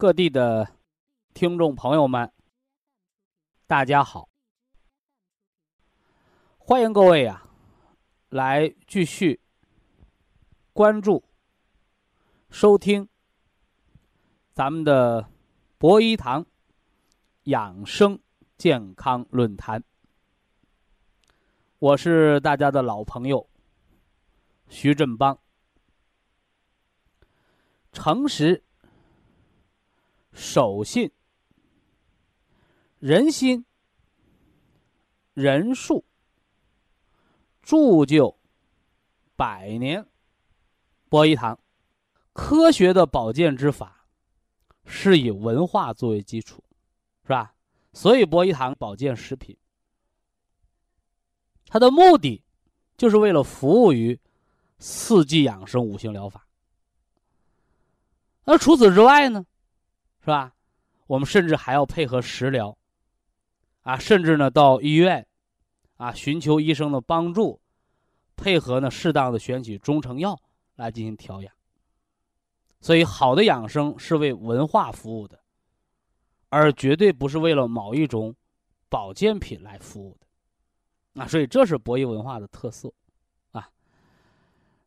各地的听众朋友们，大家好。欢迎各位呀，来继续关注。收听咱们的博医堂养生健康论坛，我是大家的老朋友徐振邦。诚实、守信、人心、人数，铸就百年博医堂。科学的保健之法，是以文化作为基础，是吧？所以博医堂保健食品，它的目的就是为了服务于四季养生、五行疗法。那除此之外呢，是吧？我们甚至还要配合食疗，啊，甚至呢到医院，啊，寻求医生的帮助，配合呢适当的选取中成药来进行调养。所以，好的养生是为文化服务的，而绝对不是为了某一种保健品来服务的。啊，所以这是博弈文化的特色，啊。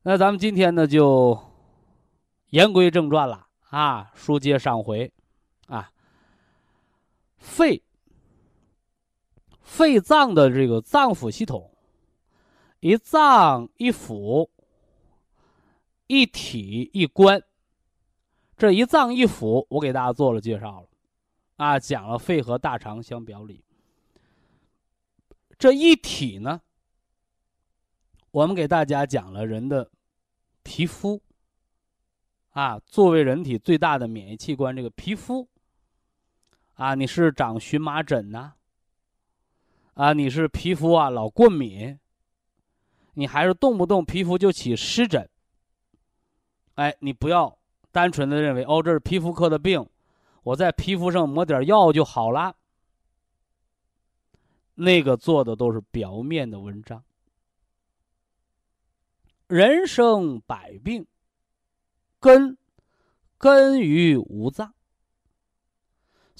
那咱们今天呢，就言归正传了啊，书接上回，肺，肺脏的这个脏腑系统，一脏一腑，一体一关。这一脏一腑，我给大家做了介绍了，啊，讲了肺和大肠相表里。这一体呢，我们给大家讲了人的皮肤，啊，作为人体最大的免疫器官，这个皮肤，啊，你是长荨麻疹呐，啊，你是皮肤啊老过敏，你还是动不动皮肤就起湿疹，哎，你不要。单纯的认为哦，这是皮肤科的病，我在皮肤上抹点药就好了。那个做的都是表面的文章。人生百病，根根于五脏。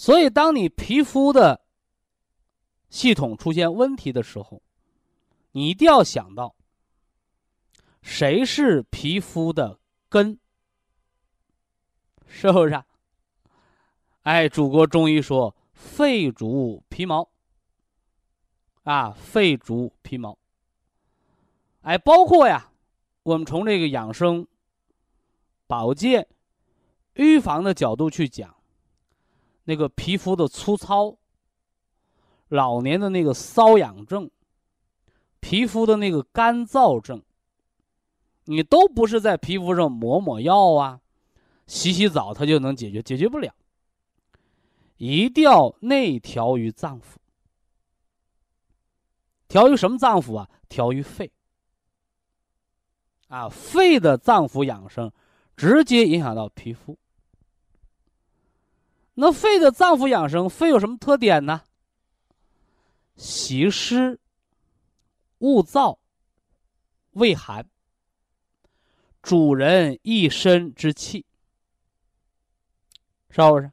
所以，当你皮肤的系统出现问题的时候，你一定要想到，谁是皮肤的根。是不是？哎，祖国中医说肺主皮毛，啊，肺主皮毛。哎，包括呀，我们从这个养生、保健、预防的角度去讲，那个皮肤的粗糙、老年的那个瘙痒症、皮肤的那个干燥症，你都不是在皮肤上抹抹药啊。洗洗澡，它就能解决？解决不了。一定要内调于脏腑，调于什么脏腑啊？调于肺。啊，肺的脏腑养生，直接影响到皮肤。那肺的脏腑养生，肺有什么特点呢？喜湿、恶燥、畏寒，主人一身之气。是不是？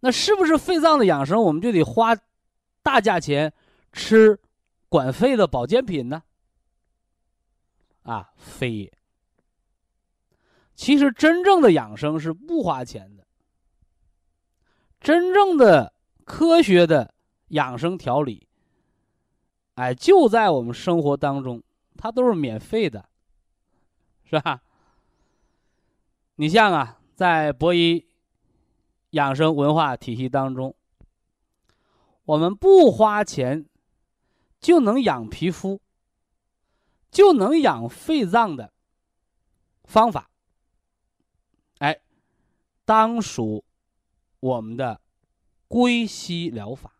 那是不是肺脏的养生，我们就得花大价钱吃管肺的保健品呢？啊，非也。其实真正的养生是不花钱的，真正的科学的养生调理，哎，就在我们生活当中，它都是免费的，是吧？你像啊，在博医养生文化体系当中，我们不花钱就能养皮肤，就能养肺脏的方法。哎，当属我们的归西疗法，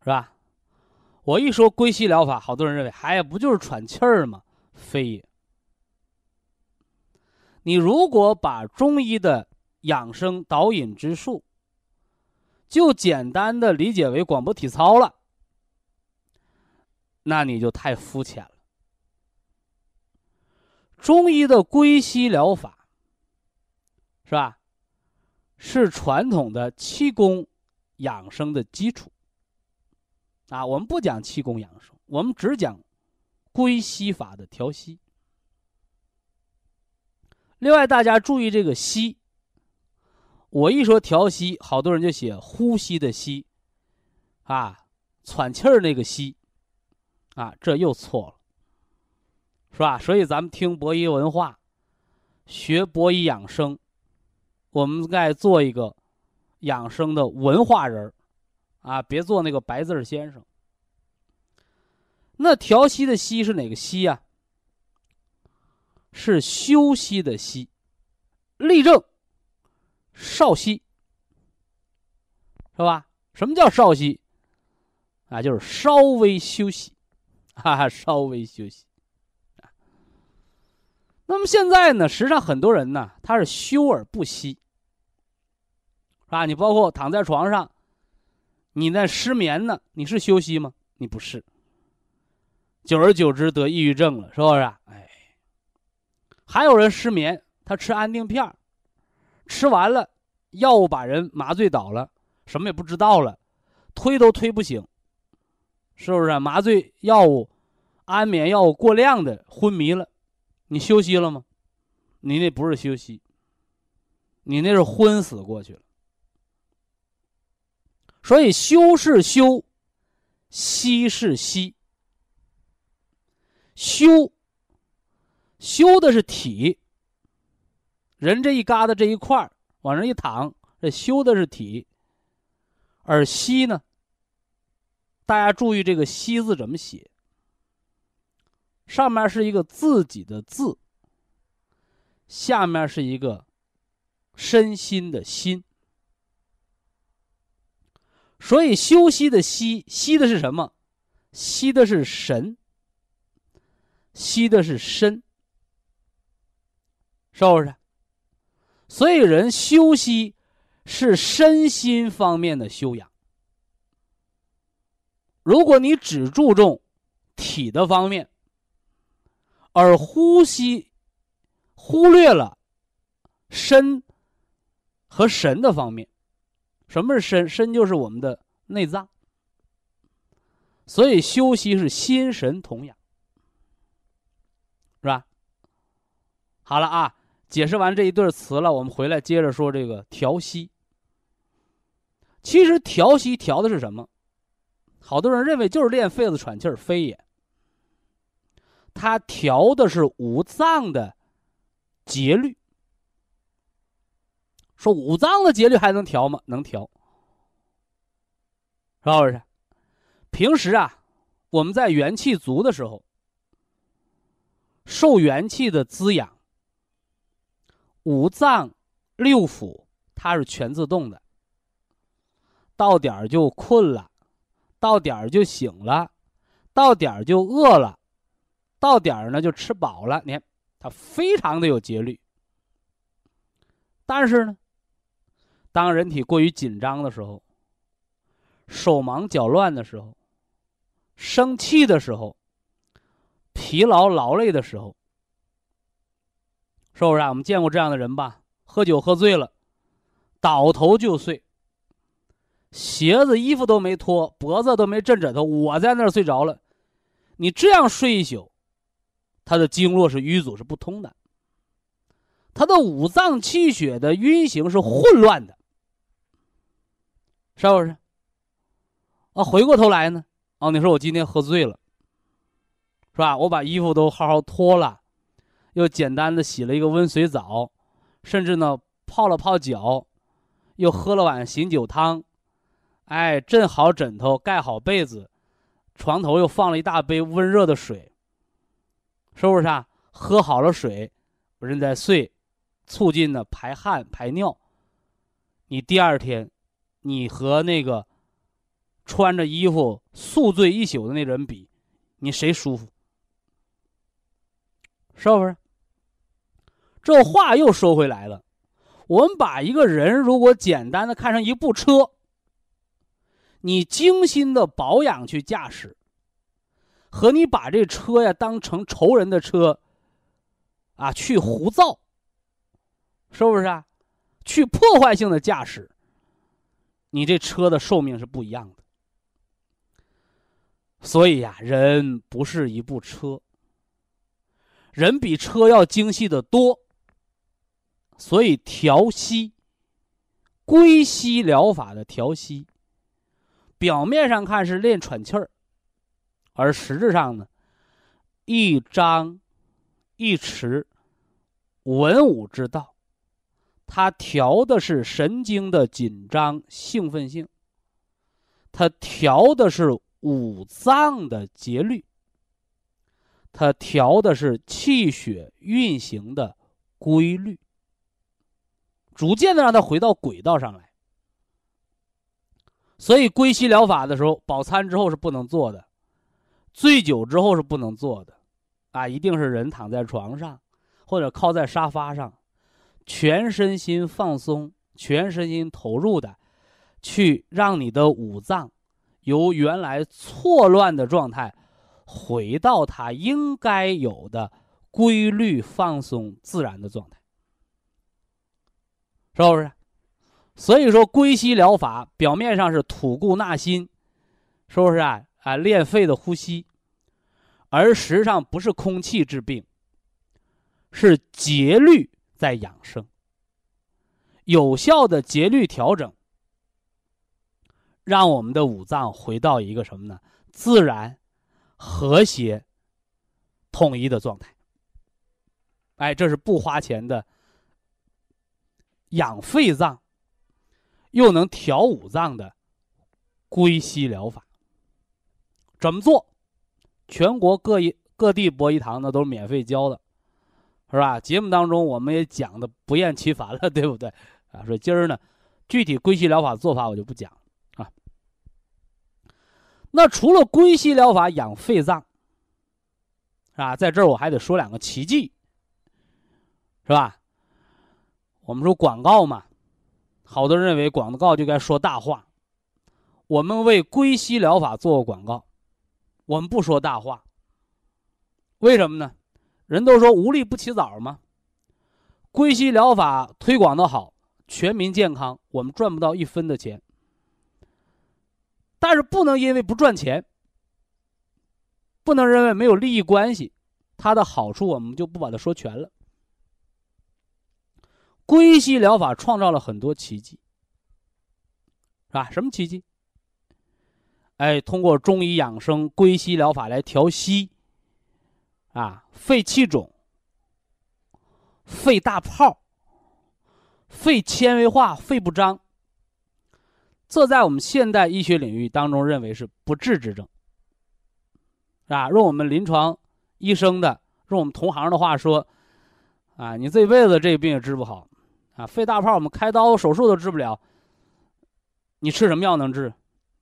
是吧？我一说归西疗法，好多人认为，哎呀，不就是喘气儿吗？非也。你如果把中医的养生导引之术，就简单的理解为广播体操了，那你就太肤浅了。中医的归西疗法，是吧？是传统的气功养生的基础。啊，我们不讲气功养生，我们只讲归西法的调息。另外，大家注意这个“息”，我一说调息，好多人就写呼吸的“吸”，啊，喘气儿那个“吸”，啊，这又错了。是吧？所以咱们听博医文化，学博医养生，我们该做一个养生的文化人儿啊，别做那个白字先生。那调息的息是哪个息呀？是休息的息，立正，少息，是吧？什么叫少息？啊，就是稍微休息，哈哈，稍微休息。那么现在呢？实际上很多人呢，他是休而不息，啊？你包括躺在床上，你那失眠呢？你是休息吗？你不是。久而久之得抑郁症了，是不是？哎，还有人失眠，他吃安定片吃完了，药物把人麻醉倒了，什么也不知道了，推都推不醒，是不是？麻醉药物、安眠药物过量的昏迷了。你休息了吗？你那不是休息，你那是昏死过去了。所以休是休，息是息。休，休的是体，人这一疙瘩这一块儿往上一躺，这休的是体。而息呢？大家注意这个“息”字怎么写？上面是一个自己的字，下面是一个身心的心，所以休息的息，息的是什么？息的是神，息的是身，是不是？所以人休息是身心方面的修养。如果你只注重体的方面，而呼吸忽略了身和神的方面，什么是身？身就是我们的内脏，所以休息是心神同养，是吧？好了啊，解释完这一对词了，我们回来接着说这个调息。其实调息调的是什么？好多人认为就是练肺子喘气儿，非也。它调的是五脏的节律。说五脏的节律还能调吗？能调，是不是？平时啊，我们在元气足的时候，受元气的滋养，五脏六腑它是全自动的。到点儿就困了，到点儿就醒了，到点儿就饿了。到点儿呢就吃饱了，你看它非常的有节律。但是呢，当人体过于紧张的时候，手忙脚乱的时候，生气的时候，疲劳劳累的时候，是不是啊？我们见过这样的人吧？喝酒喝醉了，倒头就睡，鞋子衣服都没脱，脖子都没枕枕头，我在那儿睡着了。你这样睡一宿。他的经络是淤阻是不通的，他的五脏气血的运行是混乱的，是不是？啊，回过头来呢，啊，你说我今天喝醉了，是吧？我把衣服都好好脱了，又简单的洗了一个温水澡，甚至呢泡了泡脚，又喝了碗醒酒汤，哎，枕好枕头，盖好被子，床头又放了一大杯温热的水，是不是啊？喝好了水，人在睡。促进了排汗排尿。你第二天，你和那个穿着衣服宿醉一宿的那人比，你谁舒服？是不是？这话又说回来了，我们把一个人如果简单的看成一部车，你精心的保养去驾驶，和你把这车呀当成仇人的车，啊去胡造。是不是啊？去破坏性的驾驶，你这车的寿命是不一样的。所以呀，人不是一部车，人比车要精细的多。所以调息、归息疗法的调息，表面上看是练喘气儿，而实质上呢，一张一弛，文武之道。它调的是神经的紧张兴奋性，它调的是五脏的节律，它调的是气血运行的规律，逐渐的让它回到轨道上来。所以归西疗法的时候，饱餐之后是不能做的，醉酒之后是不能做的，啊，一定是人躺在床上或者靠在沙发上。全身心放松，全身心投入的，去让你的五脏由原来错乱的状态，回到它应该有的规律、放松、自然的状态，是不是？所以说，归西疗法表面上是吐故纳新，是不是啊？啊，练肺的呼吸，而实际上不是空气治病，是节律。在养生，有效的节律调整，让我们的五脏回到一个什么呢？自然、和谐、统一的状态。哎，这是不花钱的养肺脏，又能调五脏的归西疗法。怎么做？全国各一各地博医堂呢都是免费教的。是吧？节目当中我们也讲的不厌其烦了，对不对？啊，说今儿呢，具体归西疗法做法我就不讲啊。那除了归西疗法养肺脏，是吧？在这儿我还得说两个奇迹，是吧？我们说广告嘛，好多人认为广告就该说大话。我们为归西疗法做过广告，我们不说大话。为什么呢？人都说无利不起早嘛，归西疗法推广的好，全民健康，我们赚不到一分的钱。但是不能因为不赚钱，不能认为没有利益关系，它的好处我们就不把它说全了。归西疗法创造了很多奇迹，是吧？什么奇迹？哎，通过中医养生归西疗法来调息。啊，肺气肿、肺大泡、肺纤维化、肺不张，这在我们现代医学领域当中认为是不治之症，是吧？用我们临床医生的，用我们同行的话说，啊，你这辈子这病也治不好，啊，肺大泡我们开刀手术都治不了，你吃什么药能治？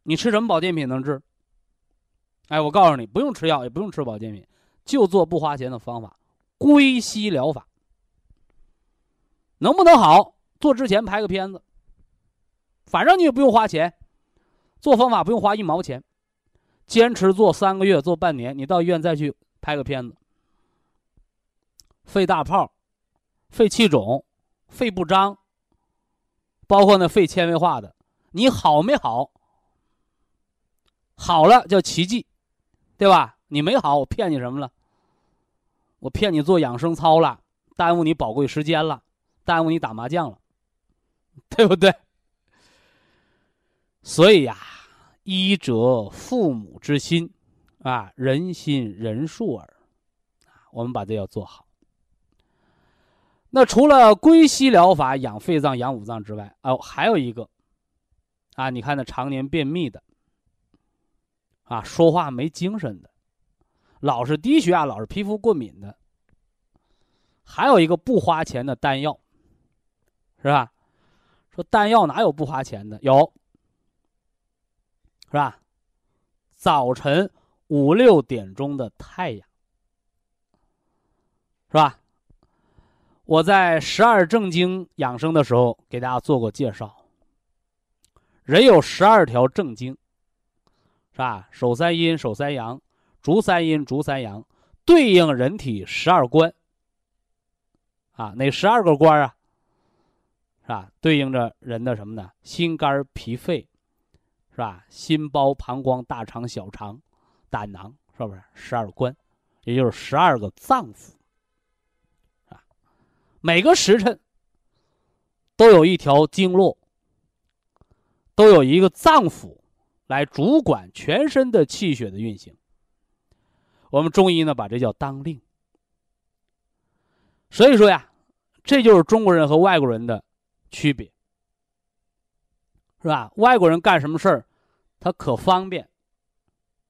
你吃什么保健品能治？哎，我告诉你，不用吃药，也不用吃保健品。就做不花钱的方法，归西疗法，能不能好？做之前拍个片子，反正你也不用花钱，做方法不用花一毛钱，坚持做三个月，做半年，你到医院再去拍个片子。肺大泡、肺气肿、肺不张，包括那肺纤维化的，你好没好？好了叫奇迹，对吧？你没好，我骗你什么了？我骗你做养生操了，耽误你宝贵时间了，耽误你打麻将了，对不对？所以呀，医者父母之心，啊，人心人术耳，我们把这要做好。那除了归西疗法养肺脏、养五脏之外，哦，还有一个，啊，你看那常年便秘的，啊，说话没精神的，老是低血压、老是皮肤过敏的，还有一个不花钱的丹药，是吧？说丹药哪有不花钱的？有。是吧？早晨五六点钟的太阳，是吧？我在十二正经养生的时候给大家做过介绍。人有十二条正经，是吧？手三阴，手三阳，足三阴，足三阳，对应人体十二关。啊，哪十二个关啊？是吧？对应着人的什么呢？心、肝、脾、肺。是吧？心包、膀胱、大肠、小肠、胆囊，是不是十二关？也就是十二个脏腑啊。每个时辰都有一条经络，都有一个脏腑来主管全身的气血的运行。我们中医呢，把这叫当令。所以说呀，这就是中国人和外国人的区别。是吧？外国人干什么事儿，他可方便，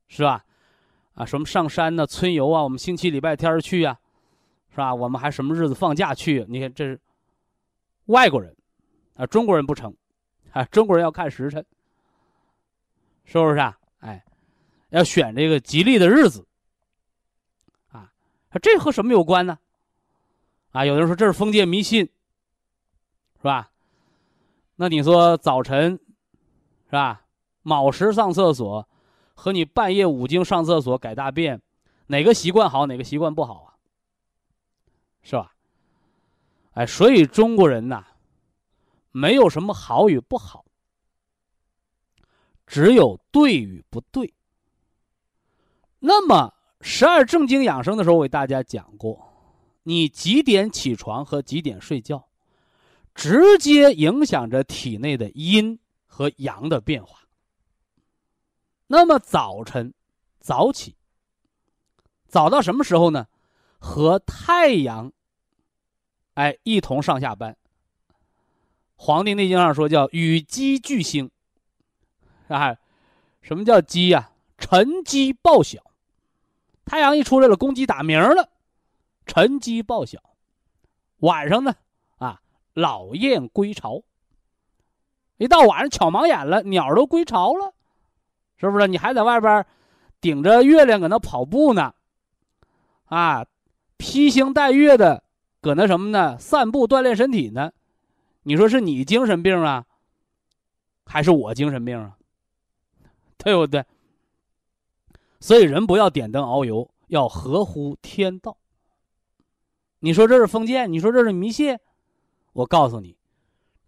是吧？啊，什么上山呢？春游啊，我们星期礼拜天去呀，是吧？我们还什么日子放假去？你看这是外国人，啊，中国人不成，啊，中国人要看时辰，是不是啊？哎，要选这个吉利的日子，啊这和什么有关呢？啊，有的人说这是封建迷信，是吧？那你说早晨？是吧？卯时上厕所，和你半夜五更上厕所改大便，哪个习惯好，哪个习惯不好啊？是吧？哎，所以中国人呐，没有什么好与不好，只有对与不对。那么十二正经养生的时候，我给大家讲过，你几点起床和几点睡觉，直接影响着体内的阴。和阳的变化。那么早晨早起，早到什么时候呢？和太阳，哎，一同上下班。《黄帝内经》上说叫与鸡俱兴，啊，什么叫鸡呀？晨鸡报晓，太阳一出来了，公鸡打鸣了，晨鸡报晓。晚上呢，啊，老雁归巢。一到晚上巧盲眼了，鸟都归巢了，是不是？你还在外边顶着月亮搁那跑步呢？啊，披星戴月的搁那什么呢？散步锻炼身体呢？你说是你精神病啊，还是我精神病啊？对不对？所以人不要点灯熬油，要合乎天道。你说这是封建？你说这是迷信？我告诉你。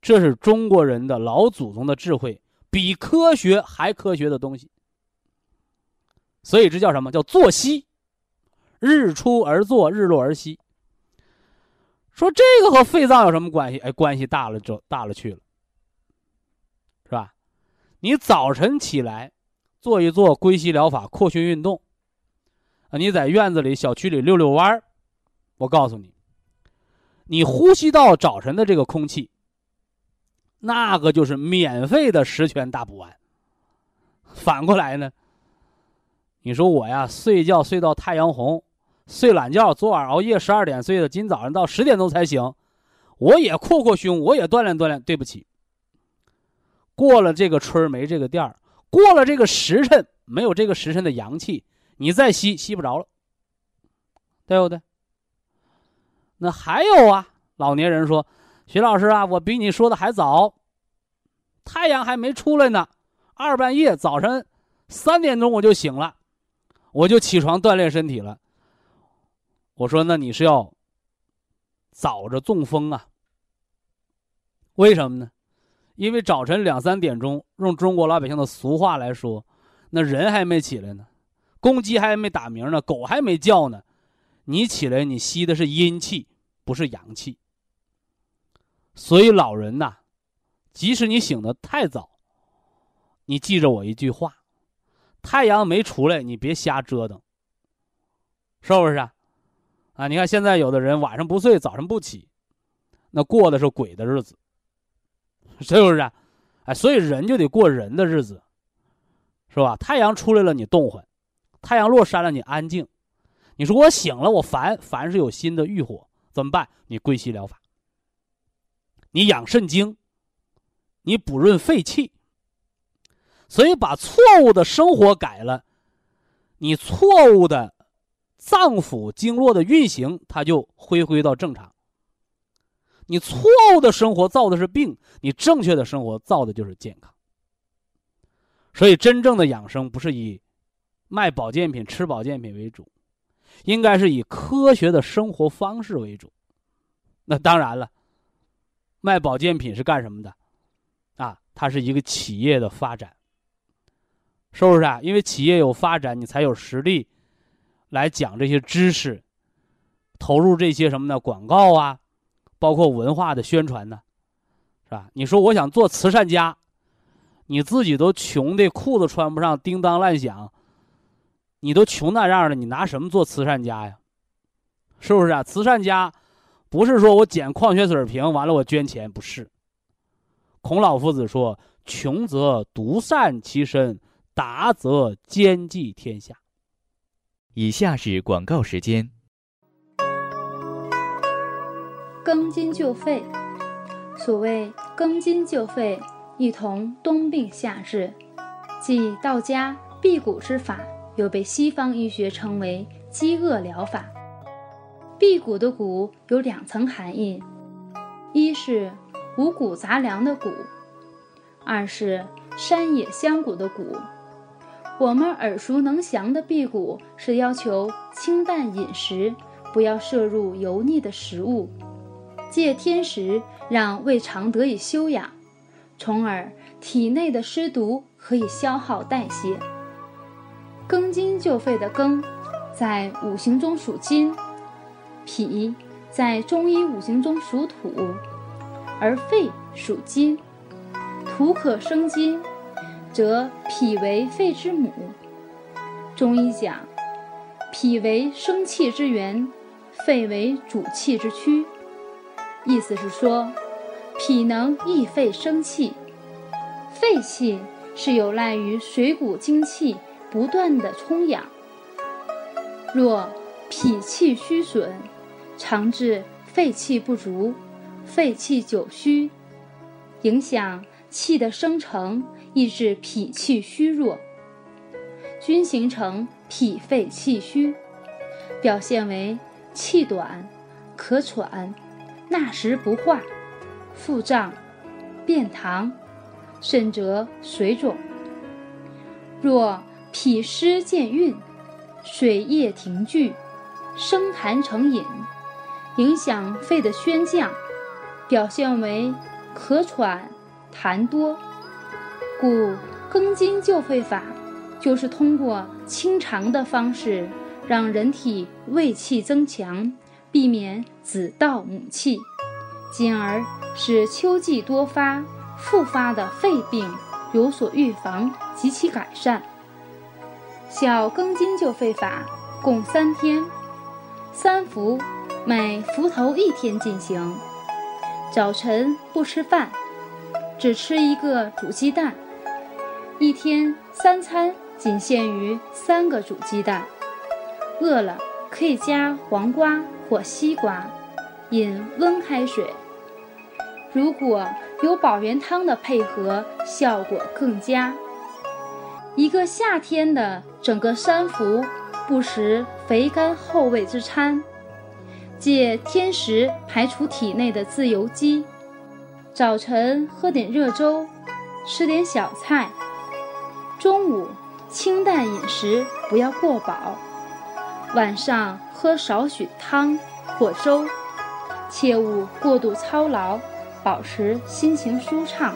这是中国人的老祖宗的智慧，比科学还科学的东西。所以这叫什么叫作息？日出而作，日落而息。说这个和肺脏有什么关系？哎，关系大了就大了去了，是吧？你早晨起来做一做归西疗法、扩胸运动，啊，你在院子里、小区里溜溜弯儿，我告诉你，你呼吸到早晨的这个空气。那个就是免费的十全大补丸。反过来呢，你说我呀，睡觉睡到太阳红，睡懒觉，昨晚熬夜十二点睡的，今早上到十点钟才醒，我也扩扩胸，我也锻炼锻炼。对不起，过了这个春没这个店儿，过了这个时辰没有这个时辰的阳气，你再吸吸不着了，对不对？那还有啊，老年人说。徐老师啊，我比你说的还早，太阳还没出来呢，二半夜早晨三点钟我就醒了，我就起床锻炼身体了。我说那你是要早着中风啊？为什么呢？因为早晨两三点钟，用中国老百姓的俗话来说，那人还没起来呢，公鸡还没打鸣呢，狗还没叫呢，你起来你吸的是阴气，不是阳气。所以老人呐，即使你醒得太早，你记着我一句话：太阳没出来，你别瞎折腾，是不是啊？啊，你看现在有的人晚上不睡，早上不起，那过的是鬼的日子，是不是啊？哎，所以人就得过人的日子，是吧？太阳出来了，你动唤；太阳落山了，你安静。你说我醒了，我烦，烦是有新的欲火，怎么办？你归西疗法。你养肾精，你补润肺气，所以把错误的生活改了，你错误的脏腑经络的运行，它就恢恢到正常。你错误的生活造的是病，你正确的生活造的就是健康。所以，真正的养生不是以卖保健品、吃保健品为主，应该是以科学的生活方式为主。那当然了。卖保健品是干什么的？啊，它是一个企业的发展，是不是啊？因为企业有发展，你才有实力来讲这些知识，投入这些什么呢？广告啊，包括文化的宣传呢，是吧？你说我想做慈善家，你自己都穷的裤子穿不上，叮当乱响，你都穷那样了，你拿什么做慈善家呀？是不是啊？慈善家。不是说我捡矿泉水瓶完了我捐钱，不是。孔老夫子说：“穷则独善其身，达则兼济天下。”以下是广告时间。庚金就肺，所谓庚金就肺，一同冬病夏治，即道家辟谷之法，又被西方医学称为饥饿疗法。辟谷的谷有两层含义，一是五谷杂粮的谷，二是山野香谷的谷。我们耳熟能详的辟谷是要求清淡饮食，不要摄入油腻的食物，借天时让胃肠得以休养，从而体内的湿毒可以消耗代谢。庚金就肺的庚，在五行中属金。脾在中医五行中属土，而肺属金，土可生金，则脾为肺之母。中医讲，脾为生气之源，肺为主气之躯。意思是说，脾能益肺生气，肺气是有赖于水谷精气不断的充养。若脾气虚损，常致肺气不足，肺气久虚，影响气的生成，抑制脾气虚弱，均形成脾肺气虚，表现为气短、咳喘、纳食不化、腹胀、便溏，甚则水肿。若脾湿见蕴，水液停聚，生痰成饮。影响肺的宣降，表现为咳喘、痰多，故庚金救肺法就是通过清肠的方式，让人体胃气增强，避免子盗母气，进而使秋季多发、复发的肺病有所预防及其改善。小庚金救肺法共三天，三服。每伏头一天进行，早晨不吃饭，只吃一个煮鸡蛋，一天三餐仅限于三个煮鸡蛋。饿了可以加黄瓜或西瓜，饮温开水。如果有保元汤的配合，效果更佳。一个夏天的整个三伏，不食肥甘厚味之餐。借天时排除体内的自由基，早晨喝点热粥，吃点小菜，中午清淡饮食，不要过饱，晚上喝少许汤或粥，切勿过度操劳，保持心情舒畅。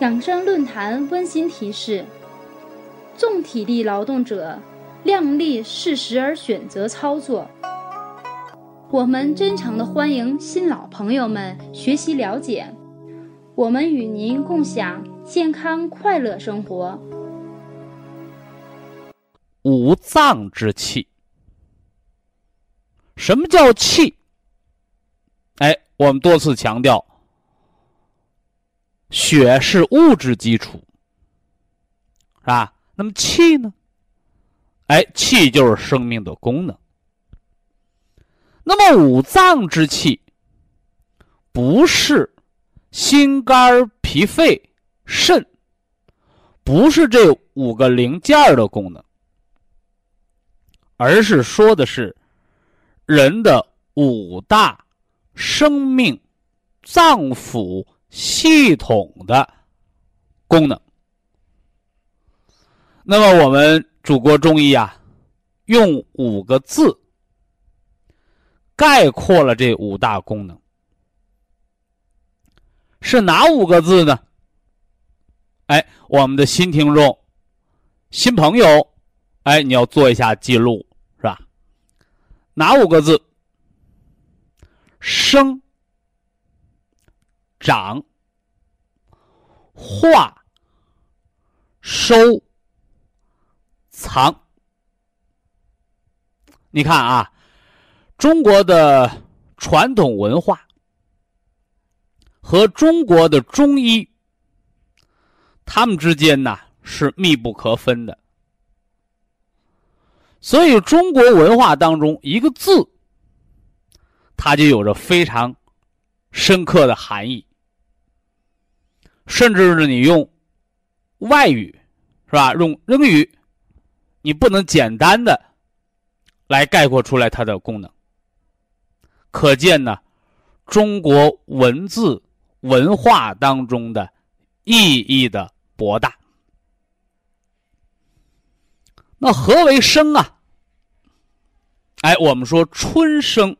养生论坛温馨提示：重体力劳动者，量力适时而选择操作。我们真诚的欢迎新老朋友们学习了解，我们与您共享健康快乐生活。五脏之气，什么叫气？哎，我们多次强调，血是物质基础，是吧？那么气呢？哎，气就是生命的功能。那么五脏之气，不是心肝脾肺肾，不是这五个零件的功能，而是说的是人的五大生命脏腑系统的功能。那么我们祖国中医啊，用五个字。概括了这五大功能，是哪五个字呢？哎，我们的新听众、新朋友，哎，你要做一下记录，哪五个字？生、长、化、收、藏。你看啊。中国的传统文化和中国的中医，他们之间呢是密不可分的。所以，中国文化当中一个字，它就有着非常深刻的含义。甚至是你用外语，是吧？用英语，你不能简单的来概括出来它的功能。可见呢，中国文字文化当中的意义的博大。那何为生啊？哎，我们说春生，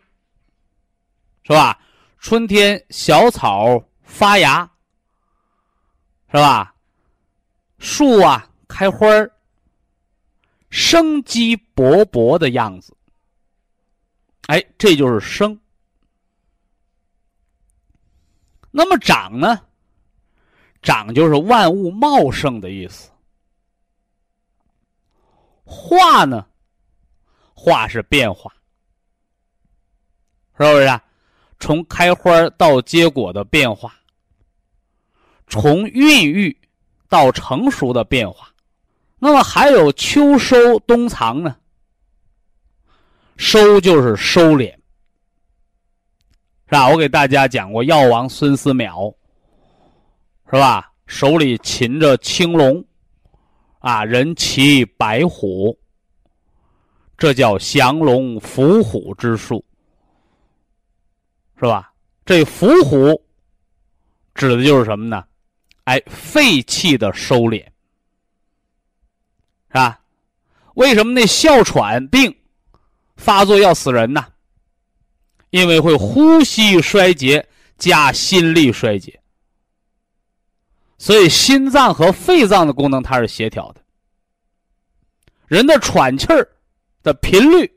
是吧？春天小草发芽，是吧？树啊开花儿，生机勃勃的样子。哎，这就是生。那么长呢？长就是万物茂盛的意思。化呢？化是变化，是不是？啊从开花到结果的变化，从孕育到成熟的变化。那么还有秋收冬藏呢？收就是收敛。是吧？我给大家讲过，药王孙思邈，是吧？手里擒着青龙，啊，人骑白虎，这叫降龙伏虎之术，是吧？这伏虎指的就是什么呢？哎，肺气的收敛，是吧？为什么那哮喘病发作要死人呢？因为会呼吸衰竭加心力衰竭，所以心脏和肺脏的功能它是协调的。人的喘气儿的频率，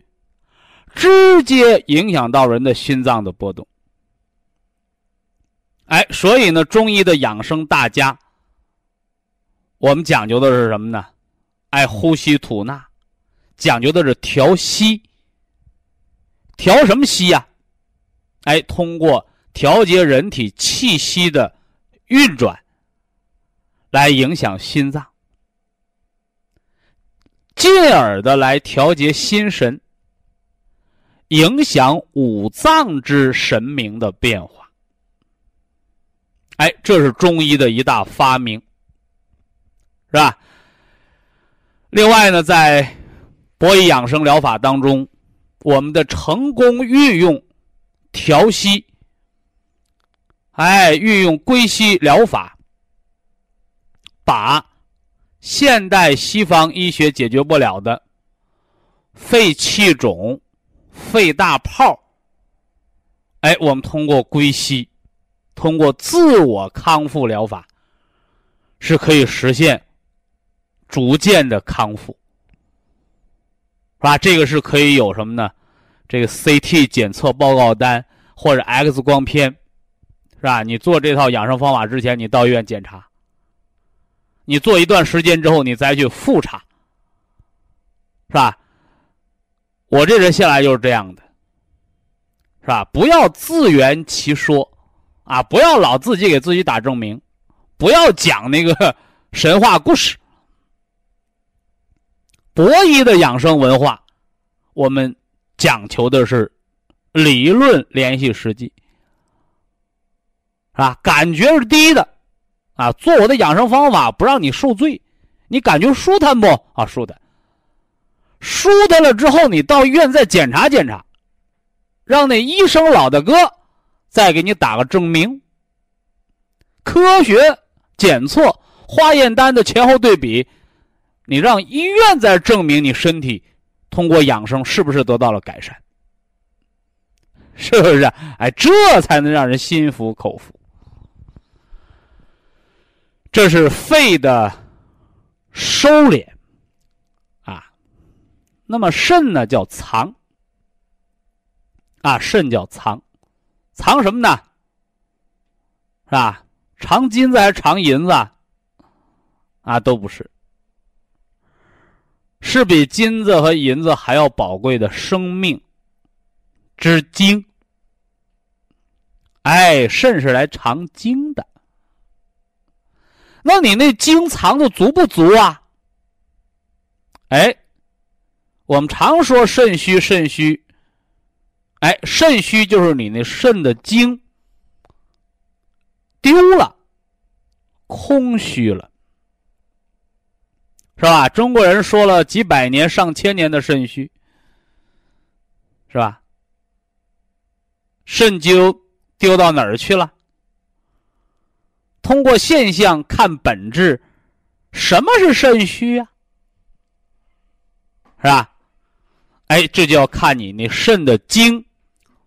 直接影响到人的心脏的波动。哎，所以呢，中医的养生大家，我们讲究的是什么呢？哎，呼吸吐纳，讲究的是调息。调什么息呀？哎，通过调节人体气息的运转，来影响心脏，进而的来调节心神，影响五脏之神明的变化。哎，这是中医的一大发明，是吧？另外呢，在博医养生疗法当中，我们的成功运用。调息，哎，运用归息疗法，把现代西方医学解决不了的肺气肿、肺大泡，哎，我们通过归西，通过自我康复疗法，是可以实现逐渐的康复，是吧？这个是可以有什么呢？这个 CT 检测报告单或者 X 光片，是吧？你做这套养生方法之前，你到医院检查。你做一段时间之后，你再去复查，是吧？我这人向来就是这样的，是吧？不要自圆其说，啊，不要老自己给自己打证明，不要讲那个 神话故事。博弈的养生文化，我们讲求的是理论联系实际，是吧？感觉是第一的，啊，做我的养生方法不让你受罪，你感觉舒坦不？啊，舒坦。舒坦了之后，你到医院再检查检查，让那医生老大哥再给你打个证明。科学检测化验单的前后对比。你让医院再证明你身体通过养生是不是得到了改善，是不是？哎，这才能让人心服口服。这是肺的收敛啊。那么肾呢？叫藏啊，肾叫藏，藏什么呢？是吧？藏金子还是藏银子？啊，都不是。是比金子和银子还要宝贵的生命之精。哎，肾是来藏精的。那你那精藏的足不足啊？哎，我们常说肾虚，肾虚。哎，肾虚就是你那肾的精丢了，空虚了。是吧？中国人说了几百年、上千年的肾虚，是吧？肾精丢到哪儿去了？通过现象看本质，什么是肾虚啊？是吧？哎，这就要看你那肾的精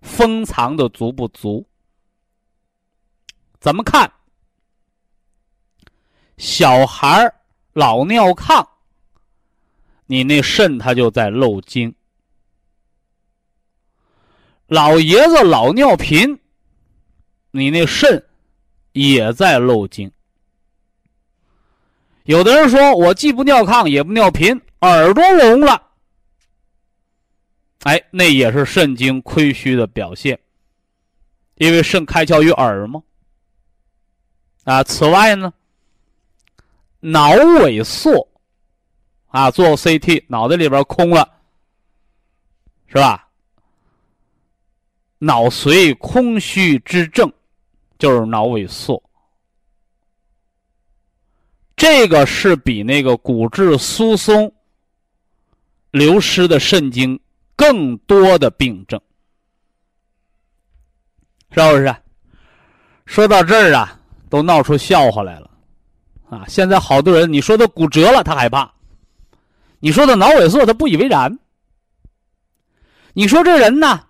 封藏的足不足。怎么看？小孩儿。老尿炕，你那肾它就在漏精；老爷子老尿频，你那肾也在漏精。有的人说我既不尿炕也不尿频，耳朵聋了，哎，那也是肾精亏虚的表现，因为肾开窍于耳嘛。啊，此外呢？脑萎缩，啊，做 CT，脑袋里边空了，是吧？脑髓空虚之症，就是脑萎缩。这个是比那个骨质疏松、流失的肾精更多的病症，是不是？说到这儿啊，都闹出笑话来了。啊，现在好多人，你说他骨折了，他害怕；你说他脑萎缩，他不以为然；你说这人呢，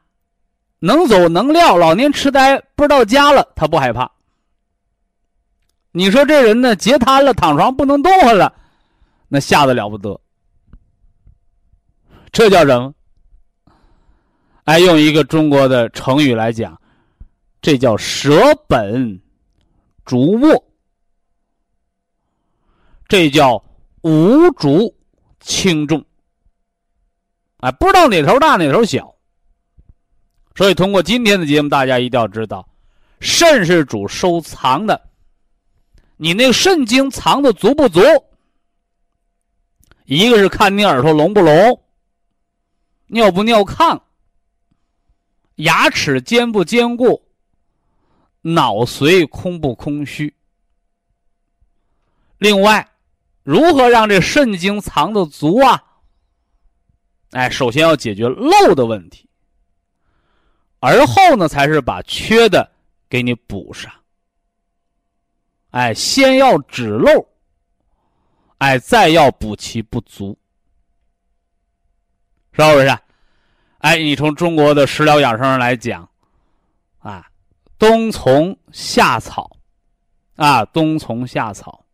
能走能撂，老年痴呆不知道家了，他不害怕；你说这人呢，截瘫了，躺床不能动弹了，那吓得了不得。这叫什么？哎，用一个中国的成语来讲，这叫舍本逐末。这叫无足轻重，哎，不知道哪头大哪头小。所以通过今天的节目，大家一定要知道，肾是主收藏的，你那个肾精藏的足不足？一个是看你耳朵聋不聋，尿不尿炕，牙齿坚不坚固，脑髓空不空虚。另外。如何让这肾精藏的足啊？哎，首先要解决漏的问题，而后呢，才是把缺的给你补上。哎，先要止漏，哎，再要补其不足，是不是？哎，你从中国的食疗养生上来讲，啊，冬虫夏草，啊，冬虫夏草。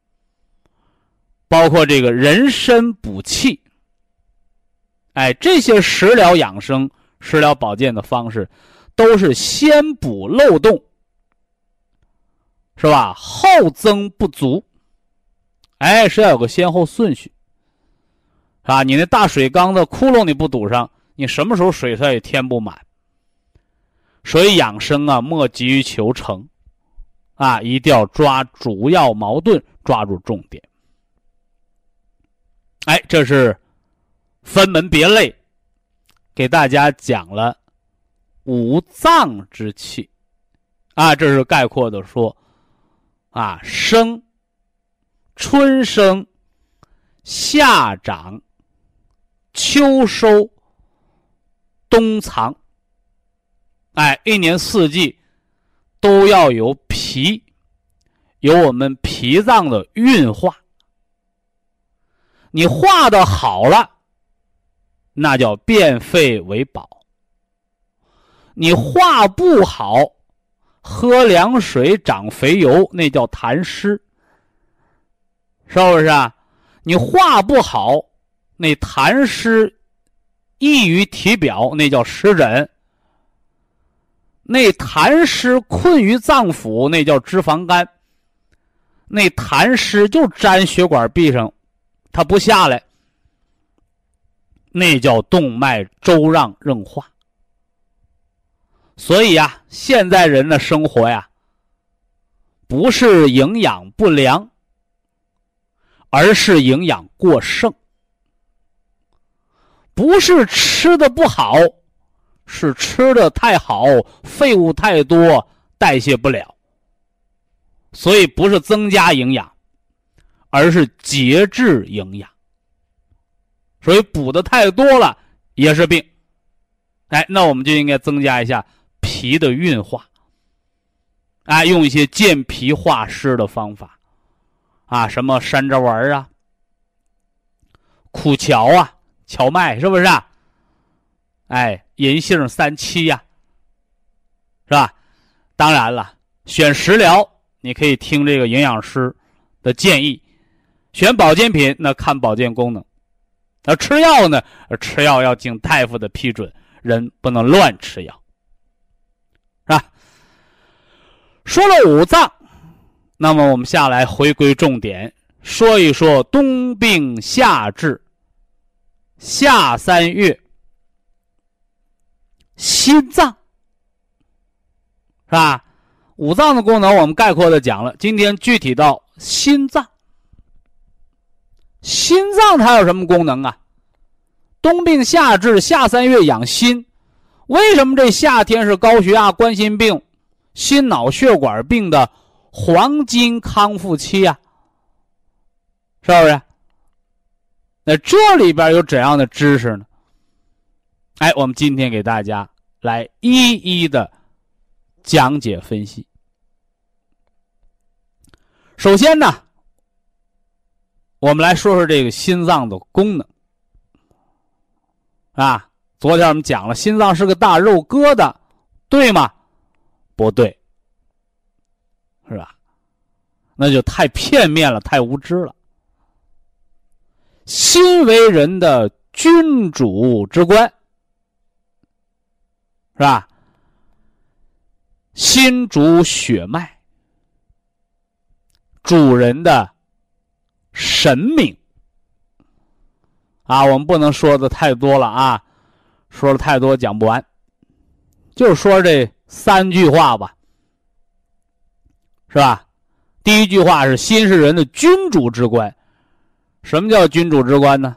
包括这个人参补气，哎，这些食疗养生食疗保健的方式，都是先补漏洞，是吧？后增不足，哎，是要有个先后顺序，是吧？你那大水缸的窟窿你不堵上，你什么时候水它也填不满。所以养生啊，莫急于求成，啊，一定要抓主要矛盾，抓住重点。哎，这是分门别类，给大家讲了五脏之气，啊，这是概括的说，啊，生、春生、夏长、秋收、冬藏。哎，一年四季都要有脾，有我们脾脏的运化。你化的好了，那叫变废为宝；你化不好，喝凉水长肥油，那叫痰湿，是不是啊？你化不好，那痰湿溢于体表，那叫湿疹。那痰湿困于脏腑，那叫脂肪肝。那痰湿就粘血管壁上，它不下来，那叫动脉粥样硬化。所以呀，现在人的生活呀，不是营养不良，而是营养过剩，不是吃的不好。是吃的太好，废物太多，代谢不了，所以不是增加营养，而是节制营养。所以补的太多了也是病。哎，那我们就应该增加一下脾的运化，哎，用一些健脾化湿的方法，啊，什么山楂丸啊、苦荞啊、荞麦，是不是啊？哎，银杏三七呀，是吧？当然了，选食疗你可以听这个营养师的建议；选保健品那看保健功能。那吃药呢？吃药要经大夫的批准，人不能乱吃药，是吧？说了五脏，那么我们下来回归重点，说一说冬病夏治，夏三月。心脏是吧？五脏的功能我们概括的讲了，今天具体到心脏。心脏它有什么功能啊？冬病夏治，夏三月养心。为什么这夏天是高血压、冠心病、心脑血管病的黄金康复期呀？是不是？那这里边有怎样的知识呢？哎，我们今天给大家来一一的讲解分析。首先呢，我们来说说这个心脏的功能。啊，昨天我们讲了，心脏是个大肉疙瘩，对吗？不对，是吧？那就太片面了，太无知了。心为人的君主之官。是吧？心主血脉，主人的神明啊！我们不能说的太多了啊，说的太多讲不完，就说这三句话吧，是吧？第一句话是心是人的君主之官，什么叫君主之官呢？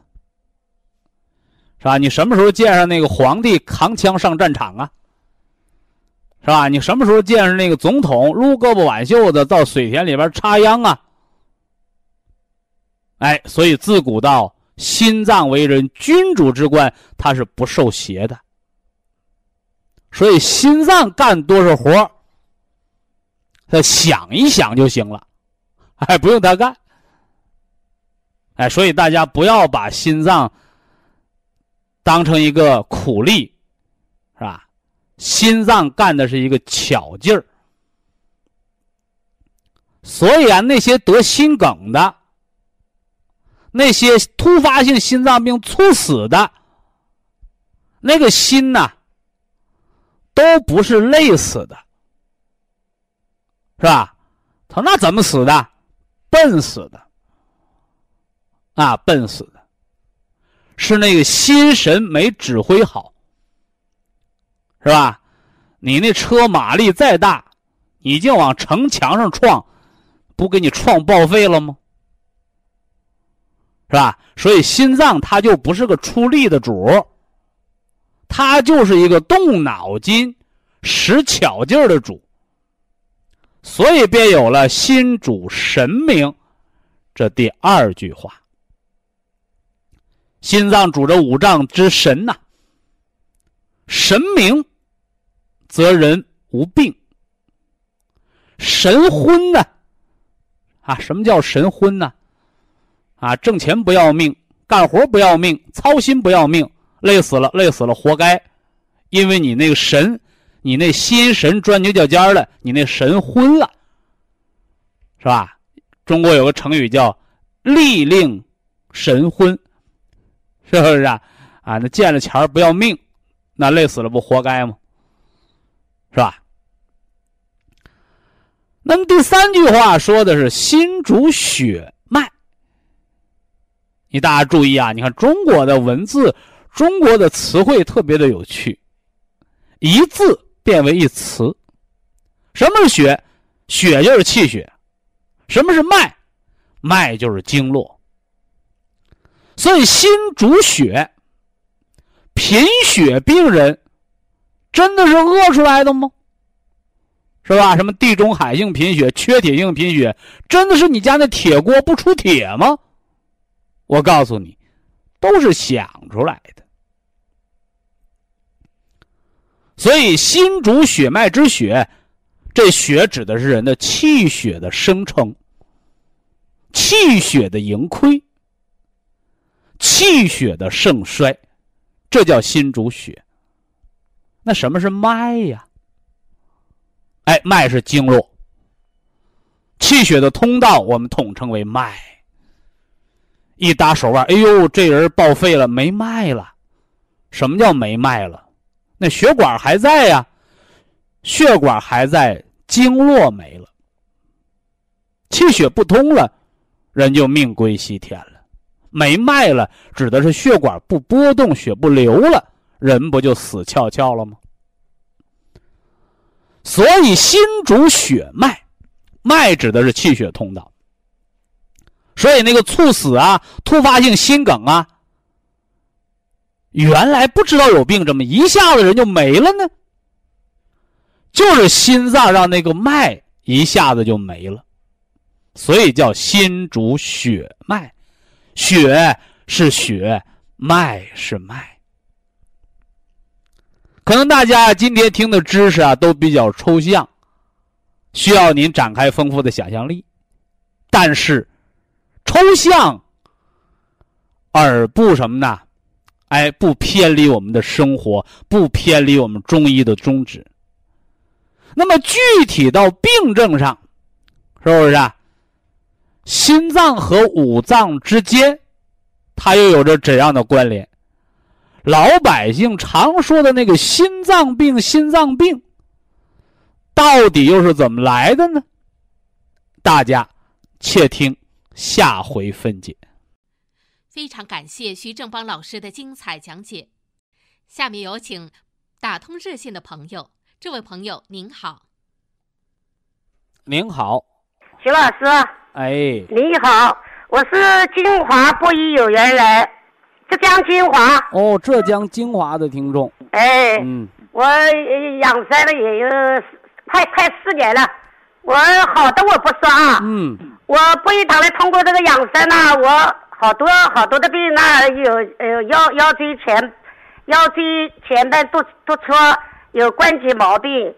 是吧？你什么时候见上那个皇帝扛枪上战场啊？是吧？你什么时候见上那个总统撸胳膊挽袖子到水田里边插秧啊？哎，所以自古到心脏为人君主之官，它是不受邪的。所以心脏干多少活他想一想就行了，哎，不用他干。哎，所以大家不要把心脏。当成一个苦力，是吧？心脏干的是一个巧劲儿，所以啊，那些得心梗的，那些突发性心脏病猝死的，那个心呐，都不是累死的，是吧？他那怎么死的？笨死的，啊，笨死的，是那个心神没指挥好，是吧？你那车马力再大，你就往城墙上撞，不给你撞报废了吗？是吧？所以心脏它就不是个出力的主，他就是一个动脑筋、使巧劲儿的主。所以便有了“心主神明”这第二句话。心脏主着五脏之神呐，神明则人无病。神昏呢？啊，什么叫神昏呢？啊，挣钱不要命，干活不要命，操心不要命，累死了，累死了，活该，因为你那个神，你那心神钻牛角尖了，你那神昏了，是吧？中国有个成语叫“利令神昏”，是不是啊？啊，那见了钱不要命，那累死了不活该吗？是吧？那么第三句话说的是心主血脉。你大家注意啊！你看中国的文字，中国的词汇特别的有趣，一字变为一词。什么是血？血就是气血。什么是脉？脉就是经络。所以心主血，贫血病人真的是饿出来的吗？是吧？什么地中海性贫血、缺铁性贫血，真的是你家那铁锅不出铁吗？我告诉你，都是想出来的。所以，心主血脉之血，这血指的是人的气血的生成、气血的盈亏、气血的盛衰，这叫心主血。那什么是脉呀？哎，脉是经络，气血的通道，我们统称为脉。一搭手腕，哎呦，这人报废了，没脉了。什么叫没脉了？那血管还在呀，血管还在，经络没了，气血不通了，人就命归西天了。没脉了，指的是血管不波动，血不流了，人不就死翘翘了吗？所以心主血脉，脉指的是气血通道。所以那个猝死啊，突发性心梗啊，原来不知道有病，怎么一下子人就没了呢？就是心脏让那个脉一下子就没了，所以叫心主血脉，血是血，脉是脉。可能大家今天听的知识啊都比较抽象，需要您展开丰富的想象力，但是。抽象，而不什么呢？哎，不偏离我们的生活，不偏离我们中医的宗旨。那么具体到病症上，是不是啊？心脏和五脏之间，它又有着怎样的关联？老百姓常说的那个心脏病，心脏病到底又是怎么来的呢？大家且听。下回分解。非常感谢徐正邦老师的精彩讲解。下面有请打通热线的朋友。这位朋友您好。您好，徐老师。哎。你好，我是金华布衣有缘人，浙江金华。哦，浙江金华的听众。哎。嗯。我养生了也有快快四年了，我好的我不说啊。嗯。我不一堂的通过这个养生呢，我好多好多的病那有呃腰腰椎前腰椎前端突突出，有关节毛病，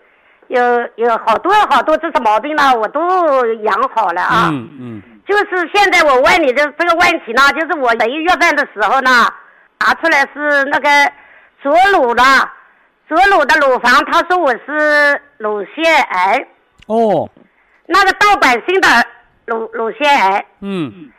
有有好多好多这些毛病呢，我都养好了啊。嗯嗯。就是现在我问你的这个问题呢，就是我十一月份的时候呢，查出来是那个左乳的左乳的乳房，他说我是乳腺癌。哦。那个盗版性的。乳乳腺癌，嗯，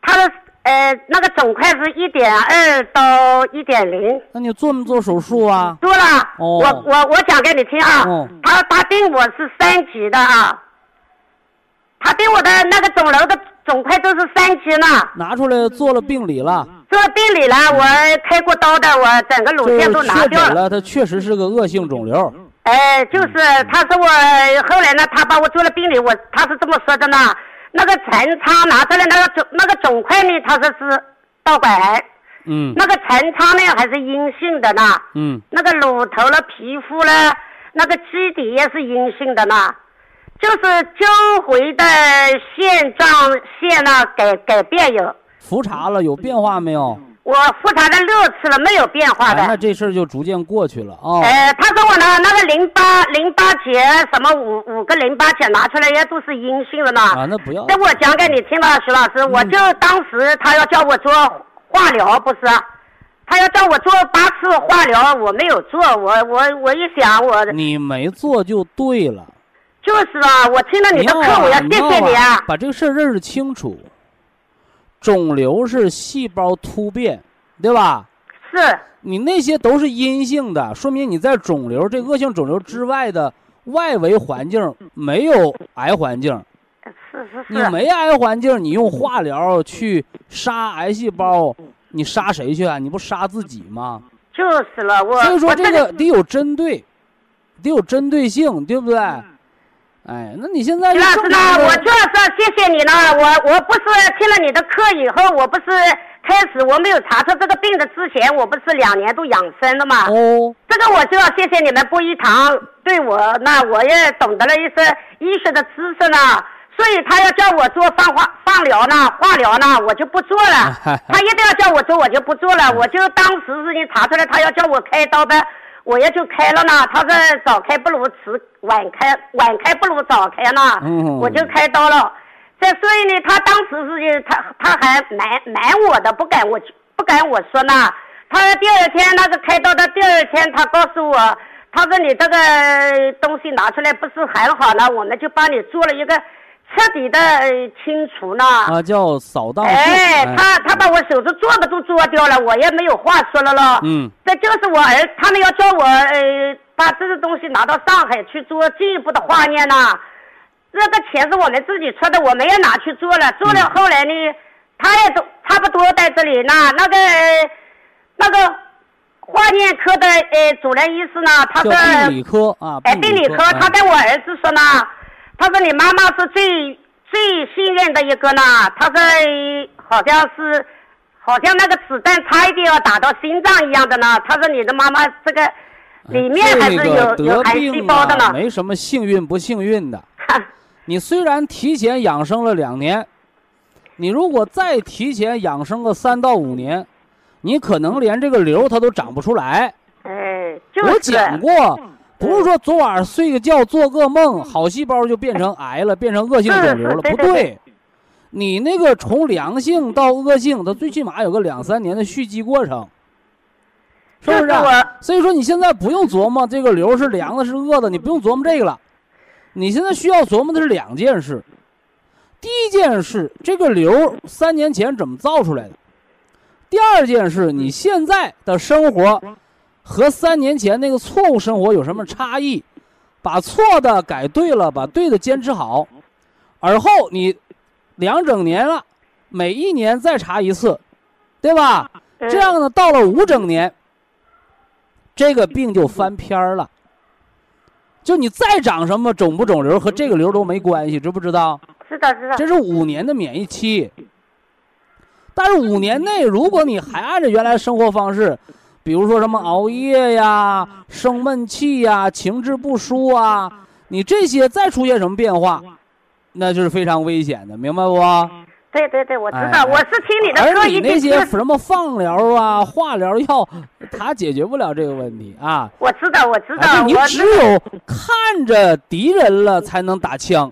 他的呃，那个肿块是一点二到一点零。那你做没做手术啊？做了。哦。我我我讲给你听啊。哦。他他定我是三级的啊。他对我的那个肿瘤的肿块都是三级呢。拿出来做了病理了。做病理了，我开过刀的，我整个乳腺都拿掉了。了，它确实是个恶性肿瘤。哎，就是他说我后来呢，他把我做了病理，我他是这么说的呢。那个陈昌拿出来那个肿那个肿块呢，他说是导管癌。嗯。那个陈昌呢还是阴性的呢。嗯。那个乳头了、皮肤了、那个基底也是阴性的呢，就是周回的现状线呢改改变有。复查了有变化没有？我复查了六次了，没有变化的。那这事儿就逐渐过去了啊。呃，他说我呢，那个淋巴淋巴结什么五五个淋巴结拿出来也都是阴性的呢。啊，那不要。那我讲给你听了，徐老师，我就当时他要叫我做化疗，不是？他要叫我做八次化疗，我没有做。我我我一想，我你没做就对了。就是啊，我听了你的课，我要谢谢你啊。把这个事儿认识清楚。肿瘤是细胞突变，对吧？是。你那些都是阴性的，说明你在肿瘤这恶性肿瘤之外的外围环境没有癌环境。是是是。你没癌环境，你用化疗去杀癌细胞，你杀谁去啊？你不杀自己吗？就是了，我。所以说这个得有针对，得有针对性，对不对？哎，那你现在徐老师呢？我就是谢谢你呢。我我不是听了你的课以后，我不是开始我没有查出这个病的之前，我不是两年都养生了嘛。哦。这个我就要谢谢你们布衣堂对我，那我也懂得了一些医学的知识呢。所以他要叫我做放化放疗呢，化疗呢，我就不做了。他一定要叫我做，我就不做了。我就当时是你查出来，他要叫我开刀的。我也就开了呢，他说早开不如迟晚开，晚开不如早开呢，我就开刀了。这所以呢，他当时是他他还瞒瞒我的，不敢我不敢我说呢。他第二天那个开刀的第二天，他告诉我，他说你这个东西拿出来不是很好呢，我们就帮你做了一个。彻底的清除呢？啊，叫扫荡。哎，他他把我手指做的都做掉了，我也没有话说了咯。嗯，这就是我儿，他们要叫我呃把这个东西拿到上海去做进一步的化验呢。这个钱是我们自己出的，我们也拿去做了。做了后来呢，他也都差不多在这里呢。那个那个化验科的呃主任医师呢，他说病理科啊，哎，病理科，他跟我儿子说呢。他说：“你妈妈是最最信任的一个呢。”他说：“好像是，好像那个子弹差一点要打到心脏一样的呢。”他说：“你的妈妈这个里面还是有有癌细胞的呢。”没什么幸运不幸运的。你虽然提前养生了两年，你如果再提前养生个三到五年，你可能连这个瘤它都长不出来。哎，我讲过。不是说昨晚睡个觉做个梦，好细胞就变成癌了，变成恶性肿瘤了，不对。你那个从良性到恶性，它最起码有个两三年的蓄积过程，是不是？所以说你现在不用琢磨这个瘤是良的是恶的，你不用琢磨这个了。你现在需要琢磨的是两件事。第一件事，这个瘤三年前怎么造出来的？第二件事，你现在的生活。和三年前那个错误生活有什么差异？把错的改对了，把对的坚持好，而后你两整年了，每一年再查一次，对吧？这样呢，到了五整年，这个病就翻篇儿了。就你再长什么肿不肿瘤和这个瘤都没关系，知不知道？知道知道。这是五年的免疫期，但是五年内，如果你还按照原来生活方式。比如说什么熬夜呀、生闷气呀、情志不舒啊，你这些再出现什么变化，那就是非常危险的，明白不？对对对，我知道，我是听你的。而你那些什么放疗啊、化疗药，它解决不了这个问题啊。我知道，我知道。你只有看着敌人了才能打枪，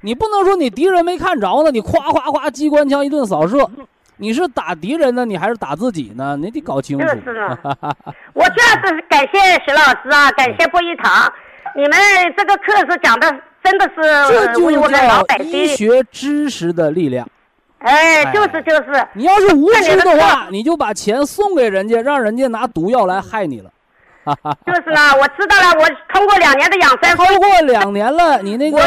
你不能说你敌人没看着呢，你夸夸夸机关枪一顿扫射。你是打敌人呢，你还是打自己呢？你得搞清楚。就是啊，我主要是感谢徐老师啊，感谢博一堂，你们这个课是讲的真的是为我们老百姓。医学知识的力量。哎，就是就是。你要是无知的话，你就把钱送给人家，让人家拿毒药来害你了。就是啦，我知道了。我通过两年的养生，通过两年了，你那个微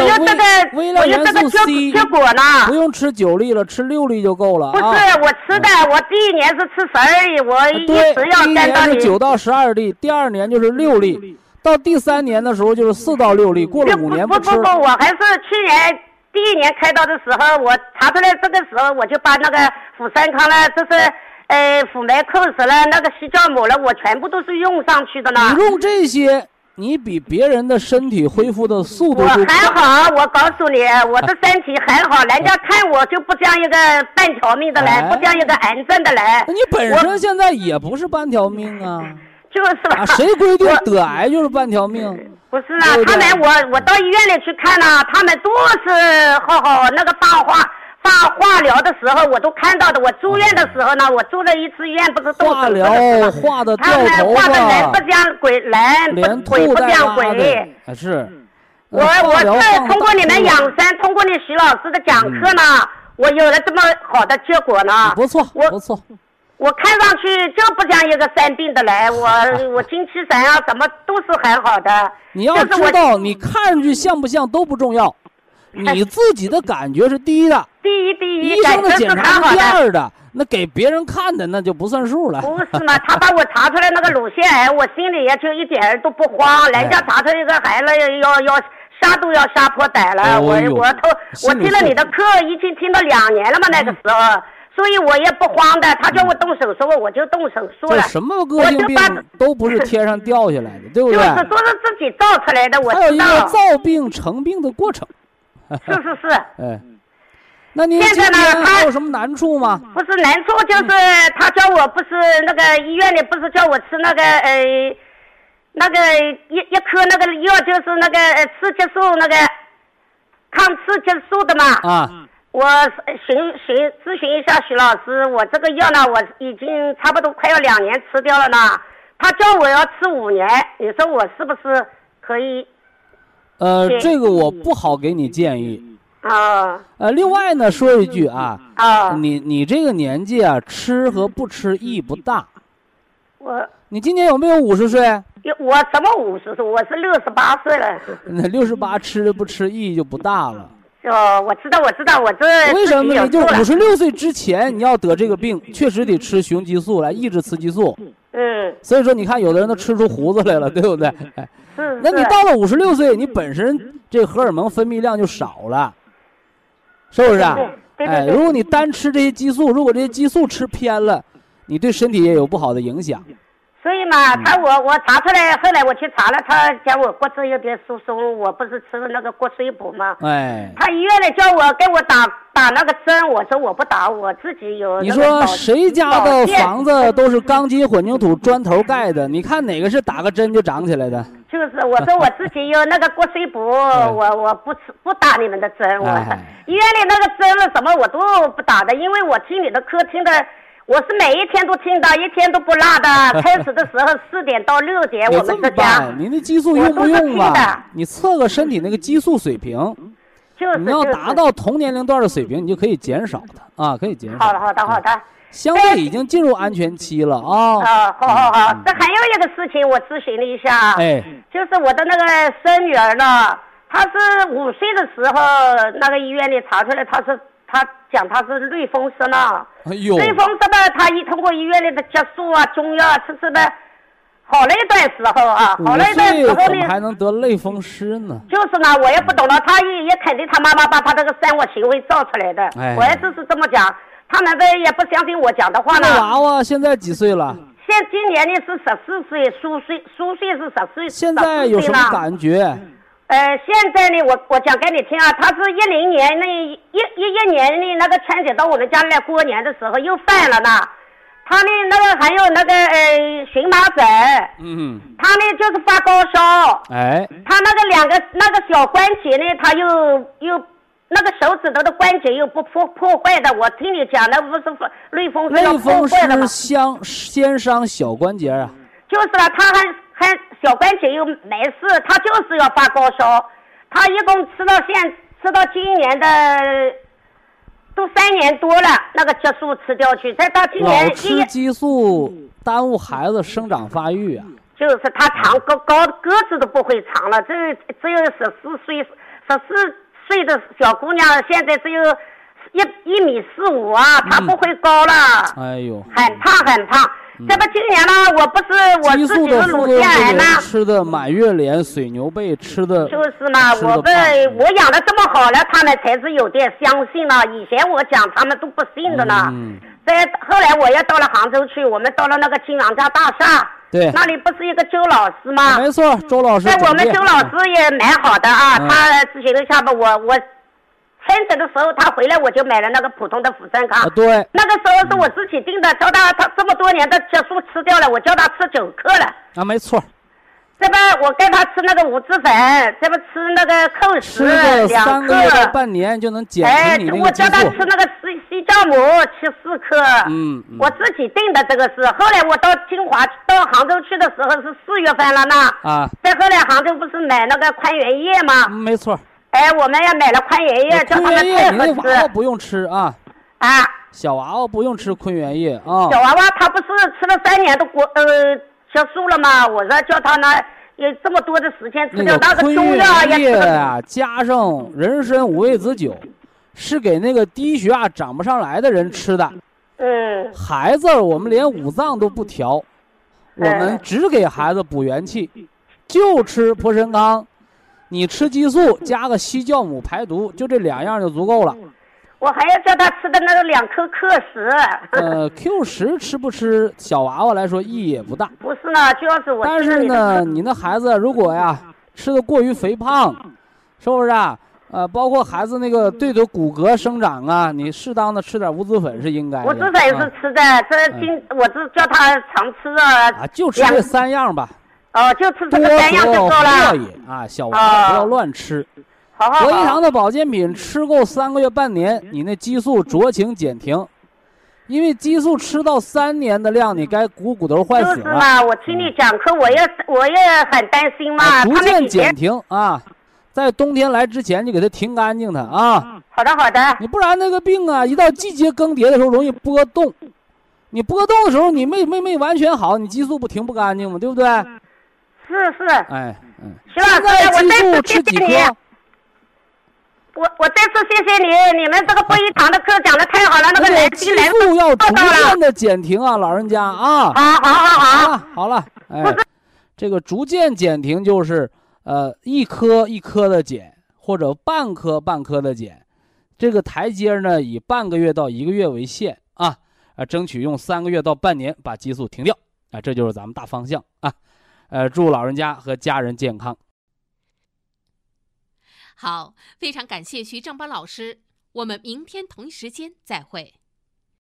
微量元素 C 结果呢？不用吃九粒了，吃六粒就够了。不是我吃的，我第一年是吃十二粒，我一直要第一年是九到十二粒，第二年就是六粒，到第三年的时候就是四到六粒，过了五年不吃。不不，我还是去年第一年开刀的时候，我查出来这个时候，我就把那个辅三康了，这是。呃，辅酶扣死了，那个西酵母了，我全部都是用上去的呢。你用这些，你比别人的身体恢复的速度我还好，我告诉你，我的身体还好，人家看我就不像一个半条命的人，不像一个癌症的人。那你本身现在也不是半条命啊。就是吧。谁规定得癌就是半条命？不是啊，他们我我到医院里去看了，他们都是好好那个大话。放化疗的时候，我都看到的。我住院的时候呢，我住了一次院，不是动化疗化的他们化的人不像鬼，人鬼不像鬼。是。我我是通过你们养生，通过你徐老师的讲课呢，我有了这么好的结果呢。不错，不错。我看上去就不像一个生病的人，我 我精气神啊，什么都是很好的。你要知道，你看上去像不像都不重要。你自己的感觉是第一的，第一第一，医生的检查是第二的，那给别人看的那就不算数了。不是嘛？他把我查出来那个乳腺癌，我心里也就一点都不慌。人家查出一个孩子要要杀都要杀破胆了，我我都我听了你的课已经听了两年了嘛，那个时候，所以我也不慌的。他叫我动手术，我就动手术了。什么个性病都不是天上掉下来的，对不对？就是都是自己造出来的，我知道。还有一个造病成病的过程。是是是，哎，那你现在呢？他有什么难处吗？不是难处，就是他叫我不是那个医院里不是叫我吃那个呃，那个一一颗那个药，就是那个雌激素那个抗雌激素的嘛。啊。我询询咨询一下徐老师，我这个药呢，我已经差不多快要两年吃掉了呢。他叫我要吃五年，你说我是不是可以？呃，这个我不好给你建议。啊。呃，另外呢，说一句啊。啊。你你这个年纪啊，吃和不吃意义不大。我。你今年有没有五十岁？有，我什么五十岁？我是六十八岁了。那六十八吃不吃意义就不大了。哦，我知道，我知道，我这。为什么呢？就五十六岁之前，你要得这个病，确实得吃雄激素来抑制雌激素。嗯。所以说，你看，有的人都吃出胡子来了，对不对？哎。是，那你到了五十六岁，你本身这荷尔蒙分泌量就少了，是不是啊？哎，如果你单吃这些激素，如果这些激素吃偏了，你对身体也有不好的影响。所以嘛，他我我查出来，后来我去查了，他讲我骨质有点疏松，我不是吃的那个骨髓补吗？哎。他医院里叫我给我打打那个针，我说我不打，我自己有。你说谁家的房子都是钢筋混凝土砖头盖的？你看哪个是打个针就长起来的？就是我说我自己有那个骨髓补，我我不吃不打你们的针，我医院里那个针了什么我都不打的，因为我听你的课听的。我是每一天都听到，一天都不落的。开始的时候四点到六点，我们这家。您的激素用不用啊？你测个身体那个激素水平。就是。你要达到同年龄段的水平，你就可以减少它啊，可以减少。好的，好的，好的。相对已经进入安全期了啊。啊，好好好。这还有一个事情，我咨询了一下。哎。就是我的那个孙女儿呢，她是五岁的时候，那个医院里查出来她是。他讲他是类风湿呢，类风湿呢，他一通过医院里的激素啊、中药啊吃吃的，好了一段时候啊，好了一段时候呢，怎么还能得类风湿呢？就是呢，我也不懂了，他也也肯定他妈妈把他这个生活行为造出来的，我也就是这么讲，他难道也不相信我讲的话呢。这娃娃现在几岁了？现今年呢是十四岁，虚岁虚岁是十岁，现在有什么感觉？呃，现在呢，我我讲给你听啊，他是一零年那一一一年的那个春节到我们家来过年的时候又犯了呢，他呢那个还有那个呃荨麻疹，嗯，他呢就是发高烧，哎，他那个两个那个小关节呢，他又又那个手指头的关节又不破破坏的，我听你讲的不是类风湿类风湿先先伤小关节啊，就是了，他还。还小关节又没事，他就是要发高烧。他一共吃到现吃到今年的都三年多了，那个激素吃掉去，再到今年老吃激素耽误孩子生长发育啊。就是他长高高个子都不会长了，这只有十四岁十四岁的小姑娘，现在只有一一米四五啊，她不会高了。哎呦，很胖很胖。这不今年呢，我不是我自己的乳腺癌吗？吃的满月莲、水牛背，吃的就是嘛。我这我养的这么好了，他们才是有点相信了。以前我讲，他们都不信的呢。在后来我又到了杭州去，我们到了那个金阳家大厦，对，那里不是一个周老师吗？没错，周老师。在我们周老师也蛮好的啊，他之前都下吧，我我。春节的时候，他回来我就买了那个普通的福生康。对，那个时候是我自己定的，叫他他这么多年的激素吃掉了，我叫他吃九克了。啊，没错。这不，我给他吃那个五脂粉，这不吃那个蔻石两克。三个月到半年就能减轻你哎，我叫他吃那个西西酵母，吃四克。嗯。我自己定的这个是，后来我到金华到杭州去的时候是四月份了呢。啊。再后来杭州不是买那个宽元液吗？没错。哎，我们也买了坤元液，叫他们配合吃。娃娃不用吃啊。啊。小娃娃不用吃坤元液啊。小娃娃他不是吃了三年都过呃结束了吗？我说叫他呢，有这么多的时间吃掉那个中药也啊，加上人参五味子酒，是给那个低血压长不上来的人吃的。嗯。孩子，我们连五脏都不调，我们只给孩子补元气，就吃普参康。你吃激素加个西酵母排毒，就这两样就足够了。我还要叫他吃的那个两颗克石。呃，Q 十吃不吃，小娃娃来说意义也不大。不是呢，就要是我。但是呢，你那孩子如果呀吃的过于肥胖，是不是啊？呃，包括孩子那个对着骨骼生长啊，你适当的吃点五子粉是应该的。五子粉是吃的，这今我是叫他常吃啊。啊，就吃这三样吧。哦，就吃这个三样就够了。啊，小娃娃不要乱吃。好好好。博一堂的保健品吃够三个月半年，你那激素酌情减停。因为激素吃到三年的量，你该股骨头坏死了。就是嘛，我听你讲课，我也我也很担心嘛。逐渐减停啊，在冬天来之前，你给它停干净它啊。好的好的。你不然那个病啊，一到季节更迭的时候容易波动。你波动的时候，你没没没完全好，你激素不停不干净吗？对不对？是是，哎嗯，徐老师，我再次谢谢你。我我再次谢谢你，你们这个播音堂的课讲的太好了，那个来激素要逐渐的减停啊，老人家啊。好好好好，好了，哎，这个逐渐减停就是呃一颗一颗的减，或者半颗半颗的减，这个台阶呢以半个月到一个月为限啊，啊，争取用三个月到半年把激素停掉啊，这就是咱们大方向啊。呃，祝老人家和家人健康。好，非常感谢徐正邦老师，我们明天同一时间再会。